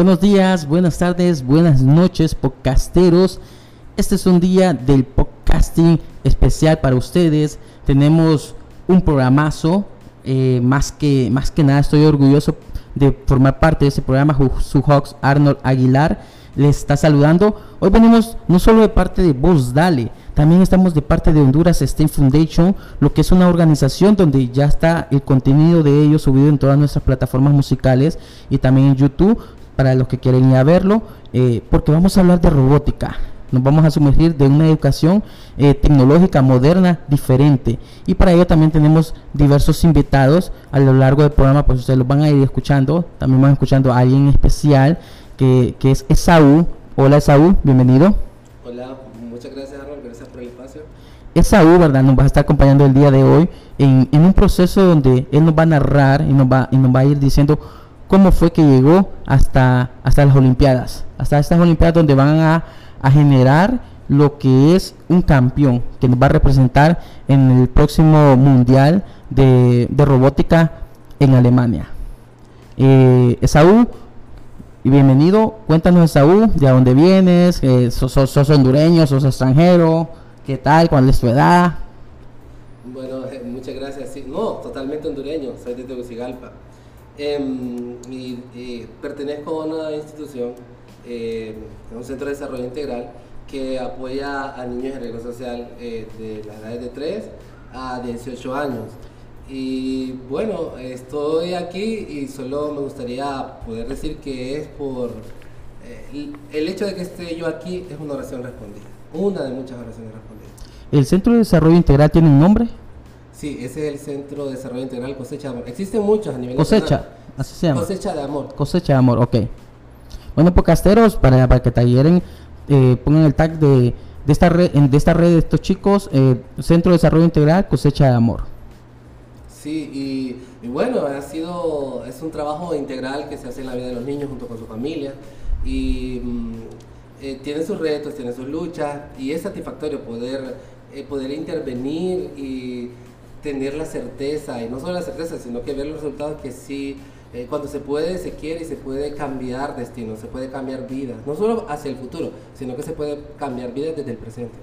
Buenos días, buenas tardes, buenas noches, podcasteros. Este es un día del podcasting especial para ustedes. Tenemos un programazo. Eh, más, que, más que nada estoy orgulloso de formar parte de ese programa. Su Hawks Arnold Aguilar les está saludando. Hoy venimos no solo de parte de Voz Dale, también estamos de parte de Honduras State Foundation, lo que es una organización donde ya está el contenido de ellos subido en todas nuestras plataformas musicales y también en YouTube para los que quieren ir a verlo, eh, porque vamos a hablar de robótica. Nos vamos a sumergir de una educación eh, tecnológica moderna diferente. Y para ello también tenemos diversos invitados a lo largo del programa, pues ustedes los van a ir escuchando. También van escuchando a alguien especial que, que es Esaú. Hola Esaú, bienvenido. Hola, muchas gracias gracias por el espacio. Esaú, ¿verdad? Nos va a estar acompañando el día de hoy en, en un proceso donde él nos va a narrar y nos va, y nos va a ir diciendo cómo fue que llegó hasta, hasta las Olimpiadas, hasta estas Olimpiadas donde van a, generar lo que es un campeón que nos va a representar en el próximo Mundial de, robótica en Alemania. Eh, Esaú, bienvenido, cuéntanos Esaú, de dónde vienes, eh, sos, hondureño, sos extranjero, qué tal, cuál es tu edad. Bueno, eh, muchas gracias, no, totalmente hondureño, soy de Tegucigalpa. Em, y, pertenezco a una institución, eh, un centro de desarrollo integral que apoya a niños en riesgo social eh, de las edades de 3 a 18 años. Y bueno, estoy aquí y solo me gustaría poder decir que es por eh, el hecho de que esté yo aquí es una oración respondida, una de muchas oraciones respondidas. ¿El Centro de Desarrollo Integral tiene un nombre? Sí, ese es el Centro de Desarrollo Integral Cosecha de Amor. Existen muchos a nivel Cosecha, así se llama. Cosecha de Amor. Cosecha de Amor, ok. Bueno, podcasteros, para, para que talleres eh, pongan el tag de, de, esta red, de esta red de estos chicos, eh, Centro de Desarrollo Integral Cosecha de Amor. Sí, y, bueno, ha sido, es un trabajo integral que se hace en la vida de los niños junto con su familia y mm, eh, tiene sus retos, tiene sus luchas y es satisfactorio poder, poder intervenir y tener la certeza, y no solo la certeza, sino que ver los resultados que sí, eh, cuando se puede, se quiere y se puede cambiar destino, se puede cambiar vida, no solo hacia el futuro, sino que se puede cambiar vida desde el presente.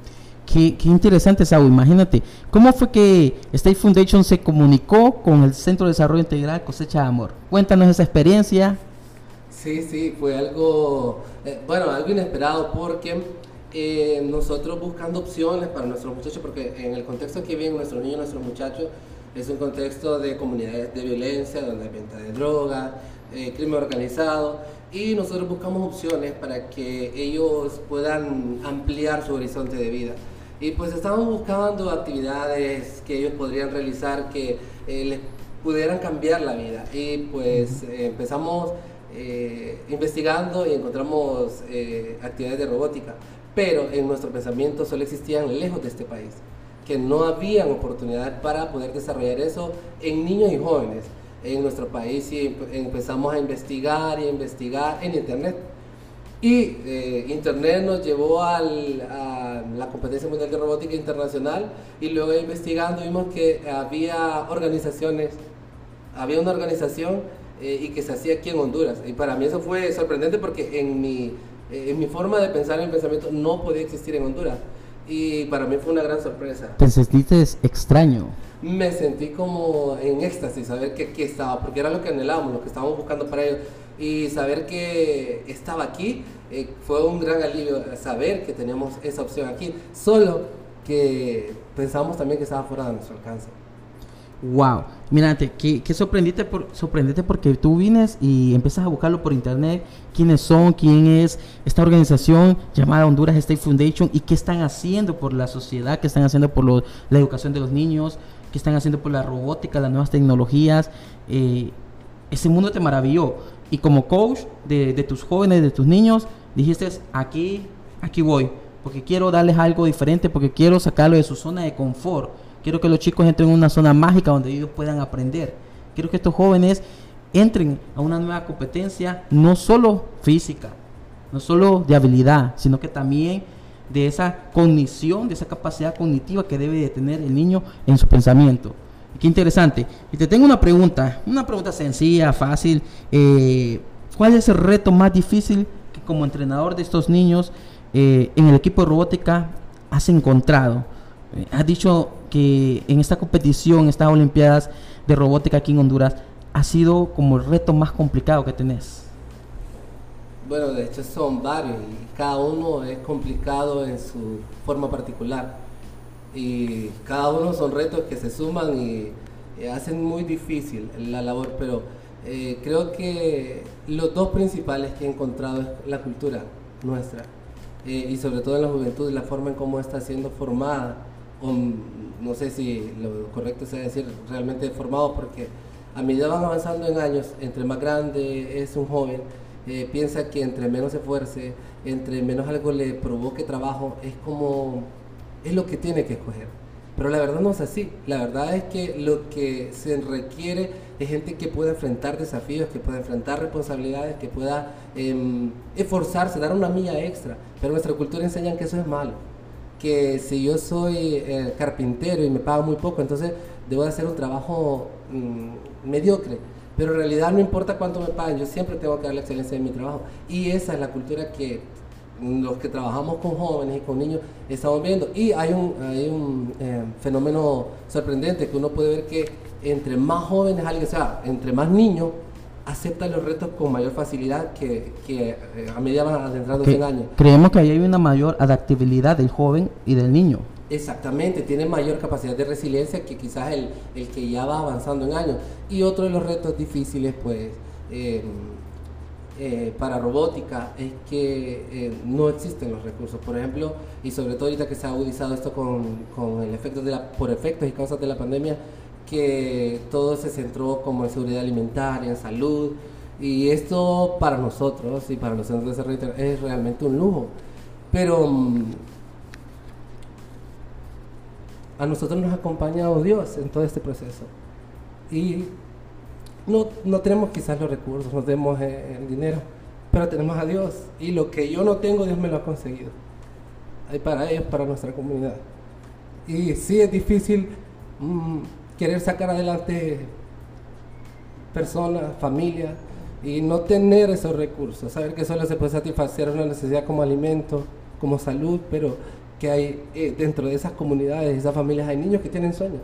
Qué, qué interesante, Saúl. Imagínate, ¿cómo fue que State Foundation se comunicó con el Centro de Desarrollo Integral Cosecha de Amor? Cuéntanos esa experiencia. Sí, sí, fue algo, eh, bueno, algo inesperado porque eh, nosotros buscando opciones para nuestros muchachos, porque en el contexto que viven nuestros niños, nuestros muchachos, es un contexto de comunidades de violencia, donde hay venta de droga, eh, crimen organizado, y nosotros buscamos opciones para que ellos puedan ampliar su horizonte de vida. Y pues estamos buscando actividades que ellos podrían realizar que eh, les pudieran cambiar la vida. Y pues empezamos investigando y encontramos actividades de robótica pero en nuestro pensamiento solo existían lejos de este país, que no habían oportunidades para poder desarrollar eso en niños y jóvenes en nuestro país y empezamos a investigar y a investigar en Internet. Y eh, Internet nos llevó a la competencia mundial de robótica internacional y luego investigando vimos que había organizaciones, había una organización eh, y que se hacía aquí en Honduras. Y para mí eso fue sorprendente porque en mi eh, mi forma de pensar en el pensamiento no podía existir en Honduras. Y para mí fue una gran sorpresa. ¿Te sentiste extraño? Me sentí como en éxtasis, saber que aquí estaba, porque era lo que anhelábamos, lo que estábamos buscando para ellos. Y saber que estaba aquí eh, fue un gran alivio, saber que teníamos esa opción aquí. Solo que pensábamos también que estaba fuera de nuestro alcance. Wow, mírate, que, que sorprendiste, por, porque tú vienes y empiezas a buscarlo por internet, quiénes son, quién es esta organización llamada Honduras State Foundation y qué están haciendo por la sociedad, qué están haciendo por la educación de los niños, qué están haciendo por la robótica, las nuevas tecnologías. Eh, ese mundo te maravilló. Y como coach de, de tus jóvenes, de tus niños, dijiste, aquí, aquí voy, porque quiero darles algo diferente, porque quiero sacarlo de su zona de confort Quiero que los chicos entren en una zona mágica donde ellos puedan aprender. Quiero que estos jóvenes entren a una nueva competencia, no solo física, no solo de habilidad, sino que también de esa cognición, de esa capacidad cognitiva que debe de tener el niño en su pensamiento. Qué interesante. Y te tengo una pregunta, una pregunta sencilla, fácil. Eh, ¿cuál es el reto más difícil que como entrenador de estos niños eh, en el equipo de robótica has encontrado? Has dicho que en esta competición, estas Olimpiadas de robótica aquí en Honduras, ha sido como el reto más complicado que tenés. Bueno, de hecho son varios y cada uno es complicado en su forma particular. Y cada uno son retos que se suman y, hacen muy difícil la labor, pero eh, creo que los dos principales que he encontrado es la cultura nuestra eh, y sobre todo en la juventud, la forma en cómo está siendo formada, o, no sé si lo correcto sea decir realmente formado, porque a medida van avanzando en años, entre más grande es un joven, eh, piensa que entre menos se esfuerce, entre menos algo le provoque trabajo, es como, es lo que tiene que escoger. Pero la verdad no es así. La verdad es que lo que se requiere es gente que pueda enfrentar desafíos, que pueda enfrentar responsabilidades, que pueda em, esforzarse, dar una milla extra. Pero nuestra cultura enseña que eso es malo. Que si yo soy eh, carpintero y me pago muy poco, entonces debo de hacer un trabajo mm, mediocre pero en realidad no importa cuánto me paguen, yo siempre tengo que dar la excelencia en mi trabajo. Y esa es la cultura que los que trabajamos con jóvenes y con niños estamos viendo. Y hay un, hay un eh, fenómeno sorprendente que uno puede ver que entre más jóvenes alguien, o sea, entre más niños, aceptan los retos con mayor facilidad que, que eh, a medida van adentrando en años. Creemos que ahí hay una mayor adaptabilidad del joven y del niño. Exactamente, tiene mayor capacidad de resiliencia que quizás el, el que ya va avanzando en años. Y otro de los retos difíciles, pues, em, eh, para robótica es que eh, no existen los recursos. Por ejemplo, y sobre todo ahorita que se ha agudizado esto con, con el efecto de la, por efectos y causas de la pandemia, que todo se centró como en seguridad alimentaria, en salud. Y esto para nosotros y para los centros de desarrollo es realmente un lujo. Pero mm, a nosotros nos ha acompañado Dios en todo este proceso. Y no, no tenemos quizás los recursos, no tenemos eh, el dinero, pero tenemos a Dios. Y lo que yo no tengo, Dios me lo ha conseguido. Hay para ellos, para nuestra comunidad. Y sí es difícil mm, querer sacar adelante personas, familias, y no tener esos recursos. Saber que solo se puede satisfacer una necesidad como alimento, como salud, pero que hay eh, dentro de esas comunidades, esas familias, hay niños que tienen sueños.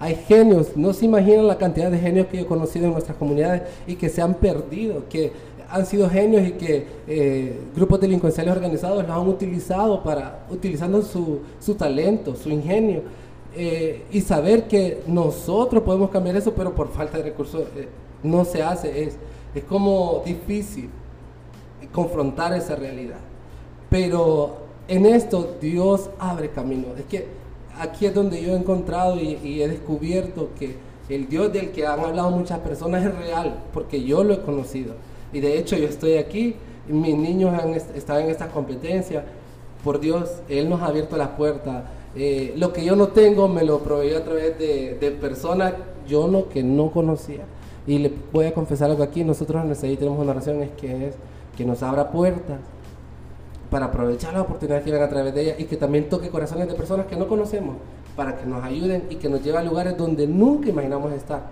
Hay genios, no se imaginan la cantidad de genios que yo he conocido en nuestras comunidades y que se han perdido, que han sido genios y que eh, grupos delincuenciales organizados los han utilizado para, utilizando su, su talento, su ingenio, eh, y saber que nosotros podemos cambiar eso, pero por falta de recursos no se hace, es, es como difícil confrontar esa realidad. Pero en esto Dios abre camino. Es que aquí es donde yo he encontrado y, he descubierto que el Dios del que han hablado muchas personas es real, porque yo lo he conocido. Y de hecho yo estoy aquí, mis niños han estado en esta competencia. Por Dios, Él nos ha abierto las puertas. Eh, lo que yo no tengo me lo proveyó a través de, personas yo que no conocía. Y le voy a confesar algo aquí, nosotros en nuestra tenemos una oración es que es que nos abra puertas para aprovechar las oportunidades que vienen a través de ella y que también toque corazones de personas que no conocemos para que nos ayuden y que nos lleve a lugares donde nunca imaginamos estar.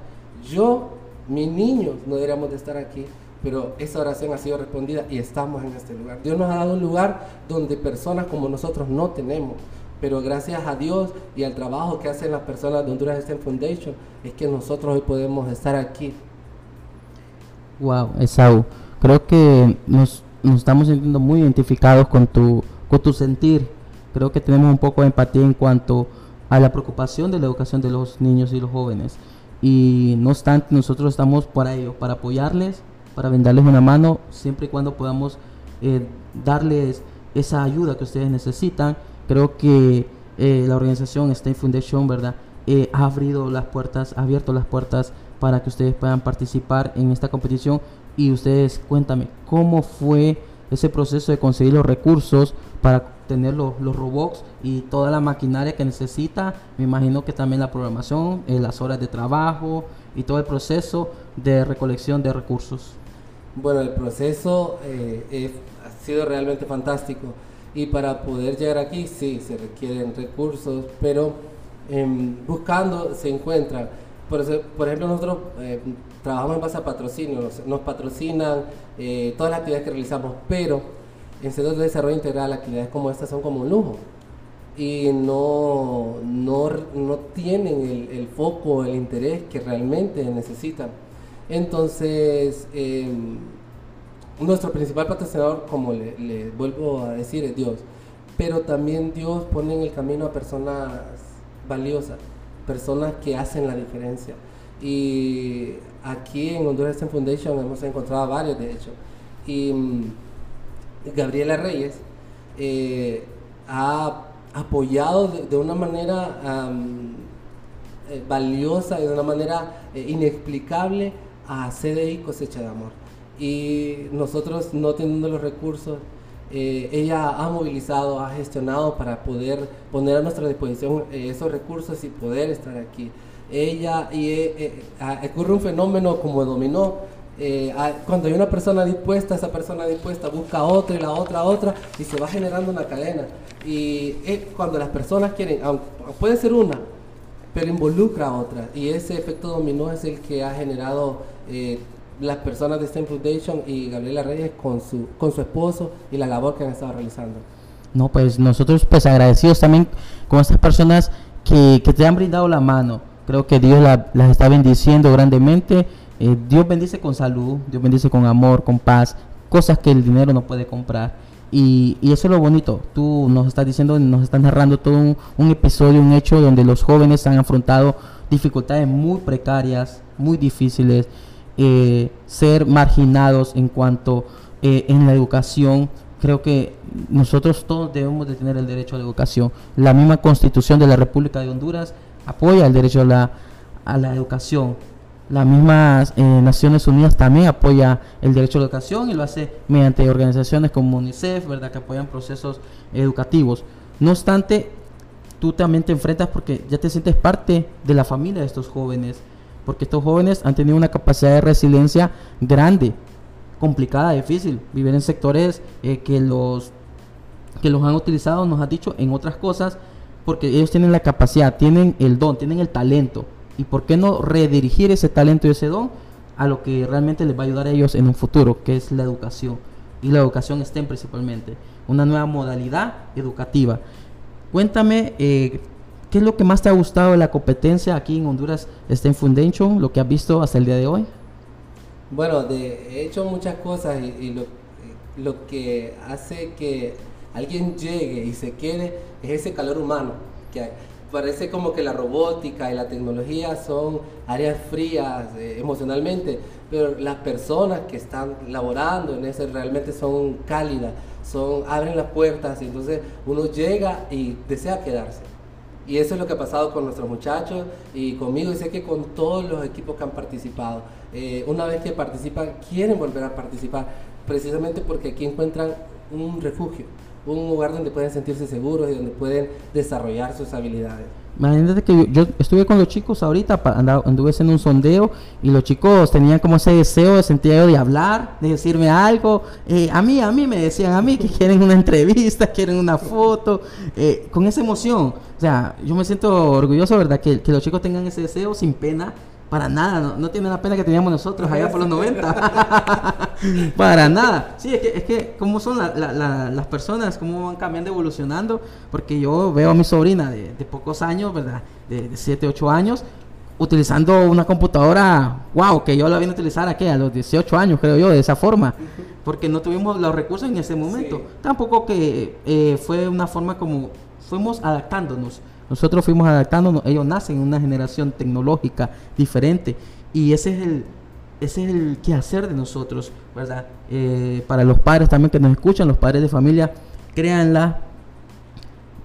Yo, mis niños, no deberíamos de estar aquí, pero esa oración ha sido respondida y estamos en este lugar. Dios nos ha dado un lugar donde personas como nosotros no tenemos, pero gracias a Dios y al trabajo que hacen las personas de Honduras STEM Foundation es que nosotros hoy podemos estar aquí. Wow, Esaú, creo que nos estamos sintiendo muy identificados con tu, con tu sentir. Creo que tenemos un poco de empatía en cuanto a la preocupación de la educación de los niños y los jóvenes. Y no obstante, nosotros estamos para ello, para apoyarles, para venderles una mano, siempre y cuando podamos eh, darles esa ayuda que ustedes necesitan. Creo que eh, la organización Stay Foundation, ¿verdad? Eh, ha abrido las puertas, abierto las puertas para que ustedes puedan participar en esta competición y ustedes cuéntame, ¿cómo fue ese proceso de conseguir los recursos para tener los, robots y toda la maquinaria que necesita? Me imagino que también la programación, eh, las horas de trabajo y todo el proceso de recolección de recursos. Bueno, el proceso ha sido realmente fantástico y para poder llegar aquí sí se requieren recursos, pero em, buscando se encuentran Por, ejemplo, nosotros eh, trabajamos en base a patrocinio, nos, patrocinan eh, todas las actividades que realizamos, pero en centros de desarrollo integral actividades como estas son como un lujo y no, no, no tienen el, el, foco, el interés que realmente necesitan. Entonces, em, nuestro principal patrocinador, como le, vuelvo a decir, es Dios. Pero también Dios pone en el camino a personas valiosas, personas que hacen la diferencia. Y aquí en Honduras Foundation hemos encontrado varios, de hecho. Y mm, Gabriela Reyes eh, ha apoyado de, una manera eh, valiosa y de una manera eh, inexplicable a CDI Cosecha de Amor. Y nosotros no teniendo los recursos, eh, ella ha movilizado, ha gestionado para poder poner a nuestra disposición esos recursos y poder estar aquí. Ella, y ocurre un fenómeno como dominó, eh, cuando hay una persona dispuesta, esa persona dispuesta busca a otra y la otra a otra y se va generando una cadena. Y cuando las personas quieren, puede ser una, pero involucra a otra. Y ese efecto dominó es el que ha generado eh, las personas de STEM Foundation y Gabriela Reyes con su, con su esposo y la labor que han estado realizando. No, pues nosotros pues agradecidos también con estas personas que, que te han brindado la mano. Creo que Dios las está bendiciendo grandemente eh, Dios bendice con salud, Dios bendice con amor, con paz, cosas que el dinero no puede comprar. Y, eso es lo bonito. Tú nos estás diciendo, nos estás narrando todo un, episodio, un hecho donde los jóvenes han afrontado dificultades muy precarias, muy difíciles, eh, ser marginados en cuanto eh, en la educación. Creo que nosotros todos debemos de tener el derecho a la educación. La misma constitución de la República de Honduras apoya el derecho a la, a la educación las mismas eh, Naciones Unidas también apoya el derecho a la educación y lo hace mediante organizaciones como UNICEF, ¿verdad? Que apoyan procesos educativos. No obstante, tú también te enfrentas porque ya te sientes parte de la familia de estos jóvenes, porque estos jóvenes han tenido una capacidad de resiliencia grande, complicada, difícil, vivir en sectores eh, que los que los han utilizado, nos ha dicho, en otras cosas, porque ellos tienen la capacidad, tienen el don, tienen el talento, ¿Y por qué no redirigir ese talento y ese don a lo que realmente les va a ayudar a ellos en un futuro, que es la educación? Y la educación STEM principalmente, una nueva modalidad educativa. Cuéntame, eh, ¿qué es lo que más te ha gustado de la competencia aquí en Honduras STEM Foundation, lo que has visto hasta el día de hoy? Bueno, he hecho muchas cosas y, lo, que hace que alguien llegue y se quede es ese calor humano parece como que la robótica y la tecnología son áreas frías eh, emocionalmente, pero las personas que están laborando en eso realmente son cálidas, son, abren las puertas y entonces uno llega y desea quedarse. Y eso es lo que ha pasado con nuestros muchachos y conmigo y sé que con todos los equipos que han participado. Eh, una vez que participan, quieren volver a participar, precisamente porque aquí encuentran un refugio un lugar donde pueden sentirse seguros y donde pueden desarrollar sus habilidades. Imagínate que yo, estuve con los chicos ahorita, anduve haciendo un sondeo y los chicos tenían como ese deseo de sentir de hablar, de decirme algo. Eh, a mí, a mí me decían a mí que quieren una entrevista, quieren una foto, eh, con esa emoción. O sea, yo me siento orgulloso, ¿verdad? Que, que los chicos tengan ese deseo sin pena para nada, no, no tiene la pena que teníamos nosotros allá por los 90. Para nada. Sí, es que, es que cómo son las personas, cómo van cambiando, evolucionando. Porque yo veo a mi sobrina de, pocos años, ¿verdad? De, 7, 8 años, utilizando una computadora, wow, que yo la vine a utilizar aquí a los 18 años, creo yo, de esa forma. Porque no tuvimos los recursos en ese momento. Tampoco que eh, fue una forma como fuimos adaptándonos nosotros fuimos adaptándonos, ellos nacen en una generación tecnológica diferente y ese es el, ese es el quehacer de nosotros, ¿verdad? Eh, para los padres también que nos escuchan, los padres de familia, créanla,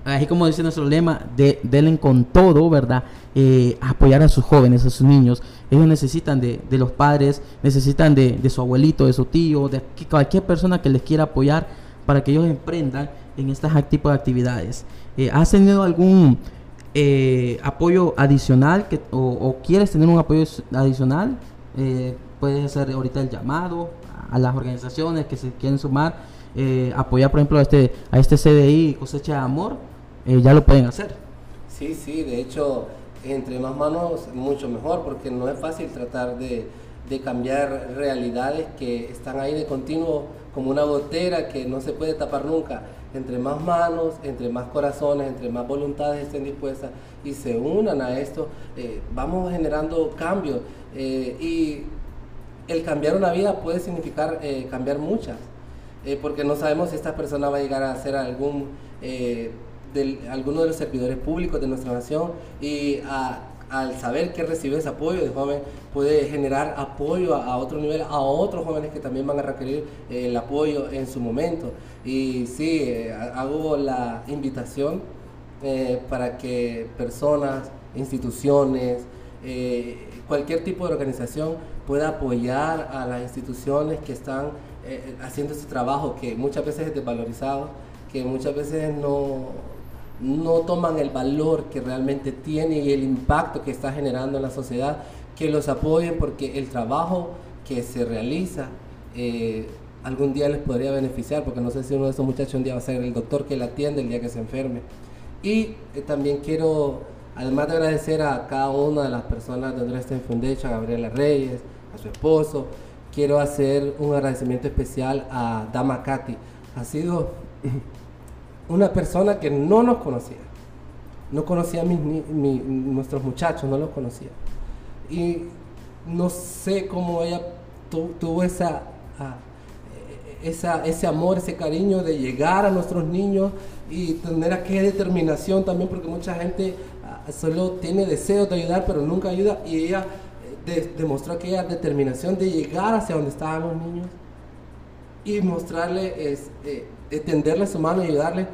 así como dice nuestro lema, de, denle con todo, ¿verdad? Eh, apoyar a sus jóvenes, a sus niños. Ellos necesitan de, de los padres, necesitan de, de, su abuelito, de su tío, de cualquier persona que les quiera apoyar para que ellos emprendan en estas tipos de actividades. Eh, ¿Has tenido algún eh, apoyo adicional que, o, quieres tener un apoyo adicional, eh, puedes hacer ahorita el llamado a las organizaciones que se quieren sumar, eh, apoyar por ejemplo a este, a este CDI Cosecha de Amor, ya lo pueden hacer. Sí, sí, de hecho entre más manos mucho mejor, porque no es fácil tratar de, de cambiar realidades que están ahí de continuo como una gotera que no se puede tapar nunca. Entre más manos, entre más corazones, entre más voluntades estén dispuestas y se unan a esto, eh, vamos generando cambios. Eh, y el cambiar una vida puede significar eh, cambiar muchas, porque no sabemos si esta persona va a llegar a ser algún, de, alguno de los servidores públicos de nuestra nación y a al saber que recibe ese apoyo de joven, puede generar apoyo a, otro nivel, a otros jóvenes que también van a requerir eh, el apoyo en su momento. Y sí, eh, hago la invitación eh, para que personas, instituciones, cualquier tipo de organización pueda apoyar a las instituciones que están haciendo ese trabajo que muchas veces es desvalorizado, que muchas veces no no toman el valor que realmente tiene y el impacto que está generando en la sociedad, que los apoyen porque el trabajo que se realiza eh, algún día les podría beneficiar, porque no sé si uno de esos muchachos un día va a ser el doctor que la atiende el día que se enferme. Y eh, también quiero, además de agradecer a cada una de las personas de Dresden Foundation, a Gabriela Reyes, a su esposo, quiero hacer un agradecimiento especial a Dama Katy. Ha sido una persona que no nos conocía. No conocía a nuestros muchachos, no los conocía. Y no sé cómo ella tuvo ah, esa, ese amor, ese cariño de llegar a nuestros niños y tener aquella determinación también, porque mucha gente ah, solo tiene deseos de ayudar, pero nunca ayuda. Y ella eh, demostró aquella determinación de llegar hacia donde estaban los niños y mostrarle, es, eh, tenderle su mano y ayudarle.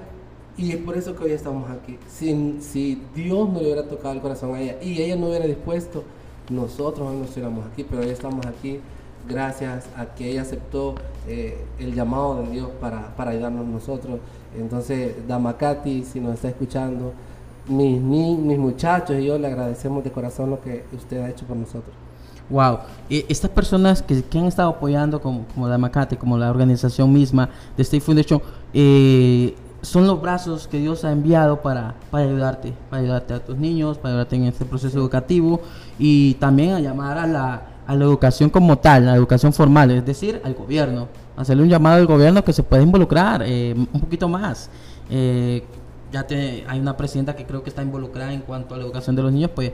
Y es por eso que hoy estamos aquí. Si, si Dios no le hubiera tocado el corazón a ella y ella no hubiera dispuesto, nosotros no estuviéramos aquí, pero hoy estamos aquí gracias a que ella aceptó eh, el llamado de Dios para, para ayudarnos nosotros. Entonces, Damakati, si nos está escuchando, mis, mis muchachos y yo le agradecemos de corazón lo que usted ha hecho por nosotros. Wow, estas personas que, que, han estado apoyando, como, como Damakati, como la organización misma de State Foundation, eh, son los brazos que Dios ha enviado para, para ayudarte, para ayudarte a tus niños, para ayudarte en este proceso educativo y también a llamar a la, a la educación como tal, la educación formal, es decir, al gobierno, hacerle un llamado al gobierno que se pueda involucrar eh, un poquito más. Eh, ya te, hay una presidenta que creo que está involucrada en cuanto a la educación de los niños, pues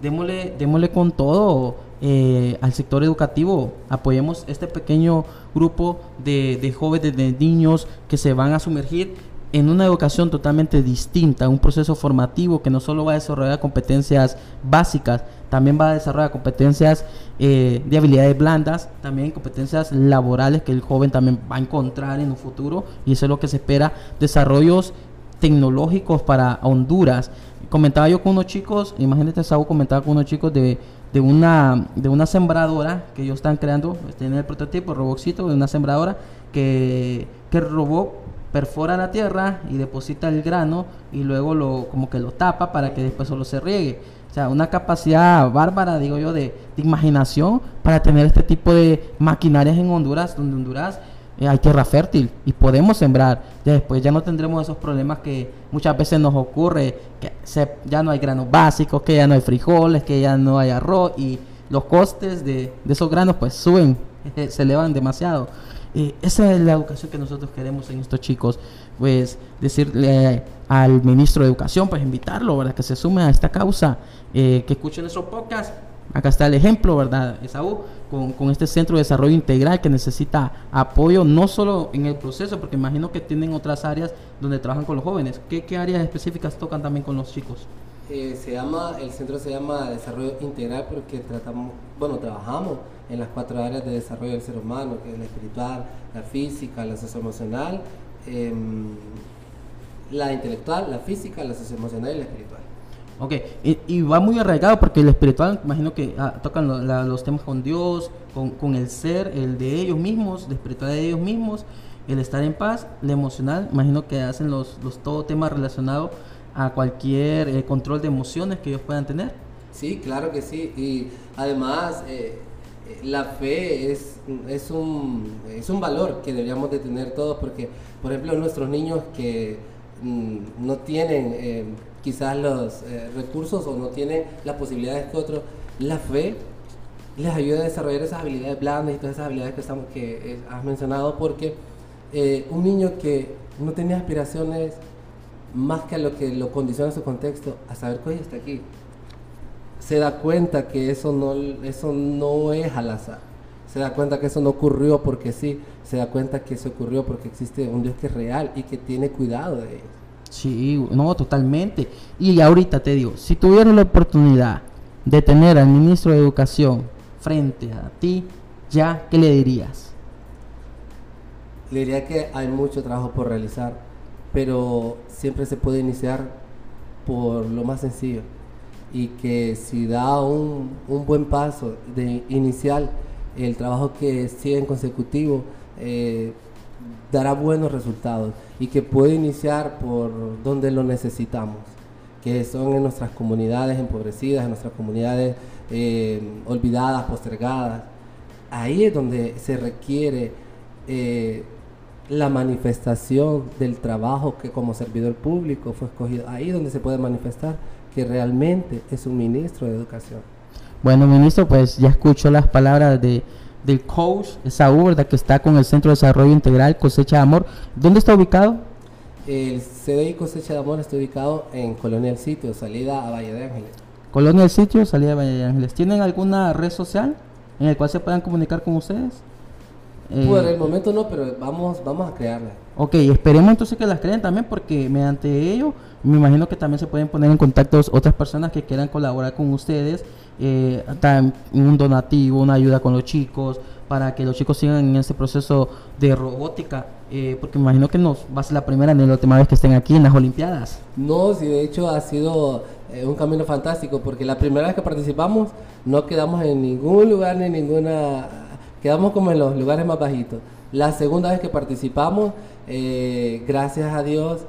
démosle, démosle con todo eh, al sector educativo, apoyemos este pequeño grupo de, de jóvenes, de niños que se van a sumergir en una educación totalmente distinta, un proceso formativo que no solo va a desarrollar competencias básicas, también va a desarrollar competencias eh, de habilidades blandas, también competencias laborales que el joven también va a encontrar en un futuro y eso es lo que se espera, desarrollos tecnológicos para Honduras. Comentaba yo con unos chicos, imagínate, Saúl comentaba con unos chicos de, de, una, de una sembradora que ellos están creando, tienen el prototipo, Roboxito, de una sembradora que, que robó perfora la tierra y deposita el grano y luego lo como que lo tapa para que después solo se riegue. O sea, una capacidad bárbara, digo yo, de, imaginación para tener este tipo de maquinarias en Honduras, donde Honduras hay tierra fértil y podemos sembrar. después ya no tendremos esos problemas que muchas veces nos ocurre, que ya no hay granos básicos, que ya no hay frijoles, que ya no hay arroz y los costes de, esos granos pues suben, se elevan demasiado esa es la educación que nosotros queremos en estos chicos. Pues decirle al ministro de Educación, pues invitarlo, ¿verdad? Que se sume a esta causa, eh, que escuche nuestro podcast. Acá está el ejemplo, ¿verdad, Esaú? Con, con, este centro de desarrollo integral que necesita apoyo, no solo en el proceso, porque imagino que tienen otras áreas donde trabajan con los jóvenes. ¿Qué, qué áreas específicas tocan también con los chicos? Eh, se llama, el centro se llama Desarrollo Integral porque tratamos, bueno, trabajamos en las cuatro áreas de desarrollo del ser humano, que es la espiritual, la física, la socioemocional, em, la intelectual, la física, la socioemocional y la espiritual. Ok, y, va muy arraigado porque el espiritual, imagino que ah, tocan los temas con Dios, con, el ser, el de ellos mismos, la espiritual de ellos mismos, el estar en paz, la emocional, imagino que hacen los, los todo temas relacionados a cualquier eh, control de emociones que ellos puedan tener. Sí, claro que sí. Y además, eh, eh, la fe es, es, un, es un valor que deberíamos de tener todos porque, por ejemplo, nuestros niños que mm, no tienen quizás los eh, recursos o no tienen las posibilidades que otros, la fe les ayuda a desarrollar esas habilidades blandas y todas esas habilidades que, estamos, que eh, has mencionado, porque un niño que no tenía aspiraciones más que a lo que lo condiciona su contexto, a saber que hoy está aquí, se da cuenta que eso no, eso no es al azar. Se da cuenta que eso no ocurrió porque sí, se da cuenta que eso ocurrió porque existe un Dios que es real y que tiene cuidado de ellos. Sí, no, totalmente. Y ahorita te digo, si tuvieras la oportunidad de tener al ministro de Educación frente a ti, ya, ¿qué le dirías? Le diría que hay mucho trabajo por realizar, pero siempre se puede iniciar por lo más sencillo y que si da un, un buen paso de inicial, el trabajo que sigue en consecutivo eh, dará buenos resultados y que puede iniciar por donde lo necesitamos, que son en nuestras comunidades empobrecidas, en nuestras comunidades eh, olvidadas, postergadas. Ahí es donde se requiere eh, la manifestación del trabajo que como servidor público fue escogido. Ahí es donde se puede manifestar que realmente es un ministro de educación. Bueno, ministro, pues ya escucho las palabras de, del coach Saúl, ¿verdad? Que está con el Centro de Desarrollo Integral Cosecha de Amor. ¿Dónde está ubicado? El CDI Cosecha de Amor está ubicado en Colonia El Sitio, salida a Valle de Ángeles. Colonia El Sitio, salida a Valle de Ángeles. ¿Tienen alguna red social en la cual se puedan comunicar con ustedes? Por el momento no, pero vamos, vamos a crearla. Ok, esperemos entonces que las creen también porque mediante ello me imagino que también se pueden poner en contacto otras personas que quieran colaborar con ustedes, eh, un donativo, una ayuda con los chicos, para que los chicos sigan en ese proceso de robótica, eh, porque imagino que nos va a ser la primera ni la última vez que estén aquí en las Olimpiadas. No, sí, de hecho ha sido eh, un camino fantástico, porque la primera vez que participamos no quedamos en ningún lugar ni ninguna, quedamos como en los lugares más bajitos. La segunda vez que participamos, eh, gracias a Dios,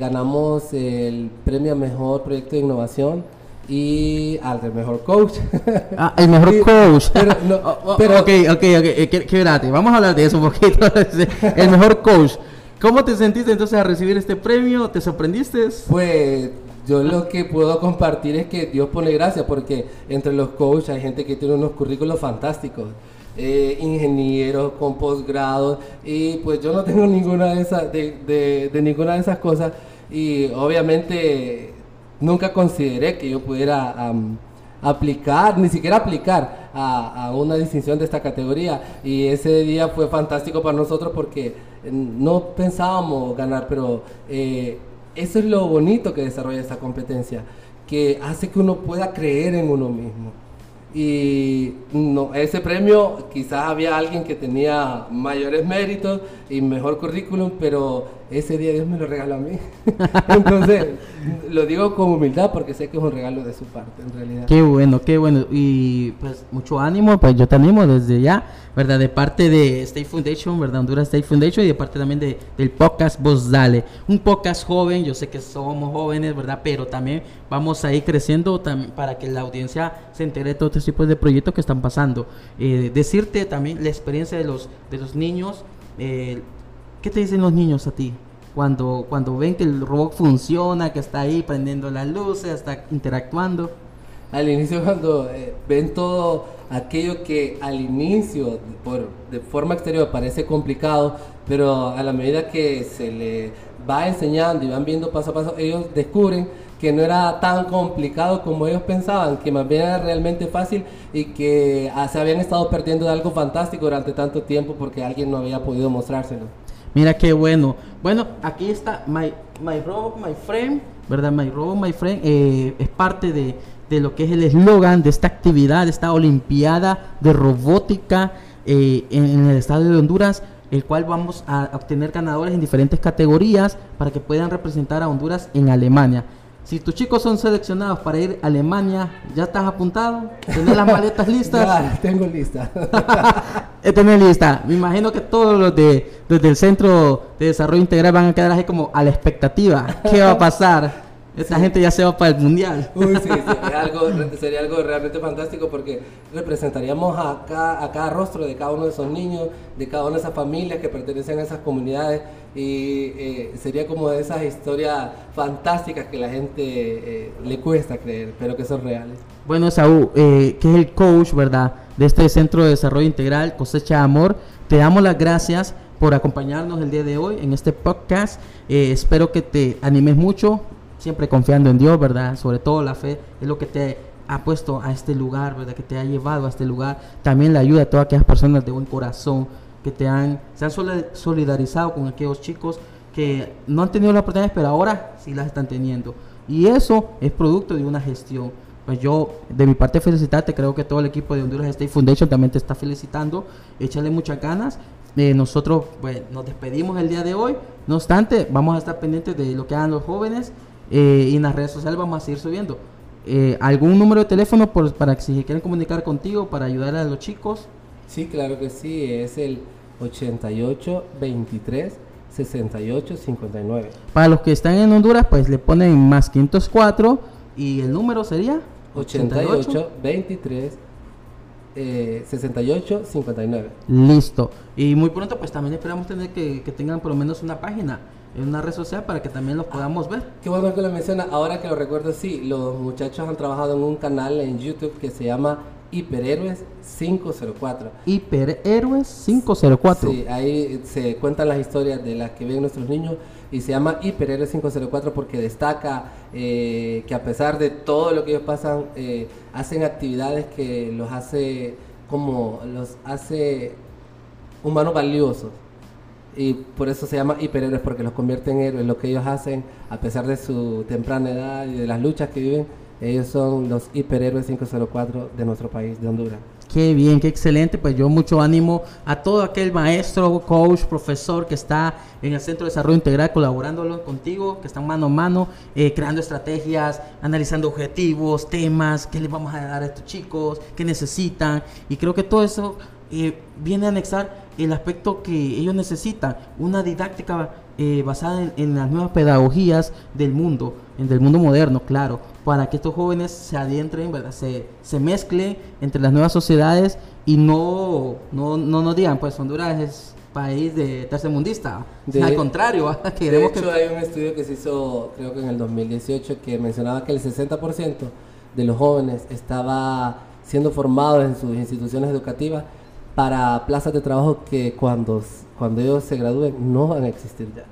ganamos el premio a Mejor Proyecto de Innovación y al Mejor Coach. Ah, el Mejor Coach. Pero, no, oh, oh, pero, ok, ok, ok, eh, vamos a hablar de eso un poquito. el Mejor Coach. ¿Cómo te sentiste entonces a recibir este premio? ¿Te sorprendiste? Pues yo lo que puedo compartir es que Dios pone gracia porque entre los coaches hay gente que tiene unos currículos fantásticos. Eh, ingenieros con posgrado y pues yo no tengo ninguna de esas de, de, ninguna de esas cosas y obviamente nunca consideré que yo pudiera aplicar, ni siquiera aplicar a, una distinción de esta categoría. Y ese día fue fantástico para nosotros porque no pensábamos ganar, pero eh, eso es lo bonito que desarrolla esta competencia, que hace que uno pueda creer en uno mismo. Y no, ese premio quizás había alguien que tenía mayores méritos y mejor currículum, pero ese día Dios me lo regaló a mí. Entonces, lo digo con humildad porque sé que es un regalo de su parte, en realidad. Qué bueno, qué bueno. Y pues mucho ánimo, pues yo te animo desde ya, ¿verdad? De parte de State Foundation, ¿verdad? Honduras State Foundation y de parte también de, del podcast Vos Dale. Un podcast joven, yo sé que somos jóvenes, ¿verdad? Pero también vamos a ir creciendo para que la audiencia se entere de todos estos tipos de proyectos que están pasando. Eh, decirte también la experiencia de los, de los niños. Eh, ¿Qué te dicen los niños a ti? Cuando, cuando ven que el robot funciona, que está ahí prendiendo las luces, está interactuando. Al inicio cuando eh, ven todo aquello que al inicio por, de forma exterior parece complicado, pero a la medida que se le va enseñando y van viendo paso a paso, ellos descubren que no era tan complicado como ellos pensaban, que más bien era realmente fácil y que ah, se habían estado perdiendo de algo fantástico durante tanto tiempo porque alguien no había podido mostrárselo. Mira qué bueno. Bueno, aquí está My, my Robot, My Friend, ¿verdad? My Robot, My Friend eh, es parte de, de, lo que es el eslogan de esta actividad, de esta Olimpiada de Robótica eh, en el estado de Honduras el cual vamos a obtener ganadores en diferentes categorías para que puedan representar a Honduras en Alemania. Si tus chicos son seleccionados para ir a Alemania, ¿ya estás apuntado? ¿Tienes las maletas listas? Ya, tengo lista. Tenés lista. Me imagino que todos los de, desde el Centro de Desarrollo Integral van a quedar así como a la expectativa. ¿Qué va a pasar? Esta gente ya se va para el mundial. Uy, sí, sería algo, sería algo realmente fantástico porque representaríamos a cada, a cada rostro de cada uno de esos niños, de cada una de esas familias que pertenecen a esas comunidades y eh, sería como de esas historias fantásticas que la gente eh, le cuesta creer, pero que son reales. Bueno, Saúl, eh, que es el coach, ¿verdad? De este Centro de Desarrollo Integral, Cosecha de Amor, te damos las gracias por acompañarnos el día de hoy en este podcast. espero que te animes mucho, siempre confiando en Dios, ¿verdad? Sobre todo la fe es lo que te ha puesto a este lugar, ¿verdad? Que te ha llevado a este lugar. También la ayuda a todas aquellas personas de buen corazón que te han, se han solidarizado con aquellos chicos que no han tenido la oportunidad, pero ahora sí las están teniendo. Y eso es producto de una gestión. Pues yo, de mi parte, felicitarte. Creo que todo el equipo de Honduras State Foundation también te está felicitando. Échale muchas ganas. Eh, nosotros pues, nos despedimos el día de hoy. No obstante, vamos a estar pendientes de lo que hagan los jóvenes eh, y en las redes sociales vamos a seguir subiendo. Eh, ¿Algún número de teléfono por, para que si quieren comunicar contigo, para ayudar a los chicos? Sí, claro que sí, es el 88 23 68 59. Para los que están en Honduras, pues le ponen más 504 y el número sería 88, 23 68 59. Listo. Y muy pronto, pues también esperamos tener que, que tengan por lo menos una página en una red social para que también los podamos ver. Qué bueno que lo menciona. Ahora que lo recuerdo, sí, los muchachos han trabajado en un canal en YouTube que se llama Hiperhéroes 504. Hiperhéroes 504. Sí, ahí se cuentan las historias de las que ven nuestros niños y se llama Hiperhéroes 504 porque destaca eh, que a pesar de todo lo que ellos pasan, eh, hacen actividades que los hace como los hace humanos valiosos y por eso se llama hiperhéroes porque los convierte en héroes. Lo que ellos hacen, a pesar de su temprana edad y de las luchas que viven, ellos son los hiperhéroes 504 de nuestro país, de Honduras. Qué bien, qué excelente. Pues yo mucho ánimo a todo aquel maestro, coach, profesor que está en el Centro de Desarrollo Integral colaborándolo contigo, que están mano a mano, eh, creando estrategias, analizando objetivos, temas, qué les vamos a dar a estos chicos, qué necesitan. Y creo que todo eso eh, viene a anexar el aspecto que ellos necesitan, una didáctica eh, basada en, las nuevas pedagogías del mundo, en, del mundo moderno, claro, para que estos jóvenes se adentren, ¿verdad? Se, se mezclen entre las nuevas sociedades y no, no, no nos digan, pues Honduras es país de tercermundista. De, al contrario, queremos de hecho, hay un estudio que se hizo, creo que en el 2018, que mencionaba que el 60% de los jóvenes estaba siendo formados en sus instituciones educativas para plazas de trabajo que cuando, cuando ellos se gradúen no van a existir ya.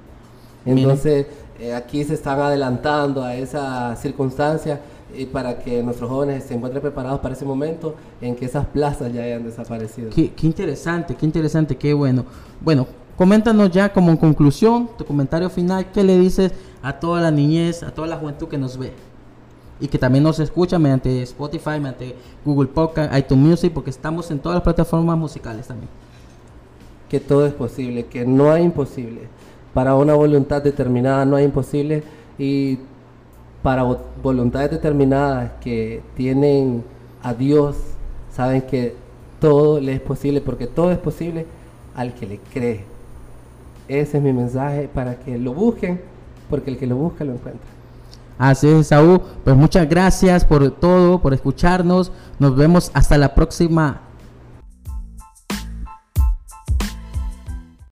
Entonces, eh, aquí se están adelantando a esa circunstancia y para que nuestros jóvenes se encuentren preparados para ese momento en que esas plazas ya hayan desaparecido. Qué, qué interesante, qué interesante, qué bueno. Bueno, coméntanos ya como en conclusión, tu comentario final, ¿qué le dices a toda la niñez, a toda la juventud que nos ve? Y que también nos escucha mediante Spotify, mediante Google Podcast, iTunes Music, porque estamos en todas las plataformas musicales también. Que todo es posible, que no hay imposible. Para una voluntad determinada no hay imposible y para voluntades determinadas que tienen a Dios, saben que todo le es posible, porque todo es posible al que le cree. Ese es mi mensaje para que lo busquen, porque el que lo busca lo encuentra. Así es, Saúl. Pues muchas gracias por todo, por escucharnos. Nos vemos hasta la próxima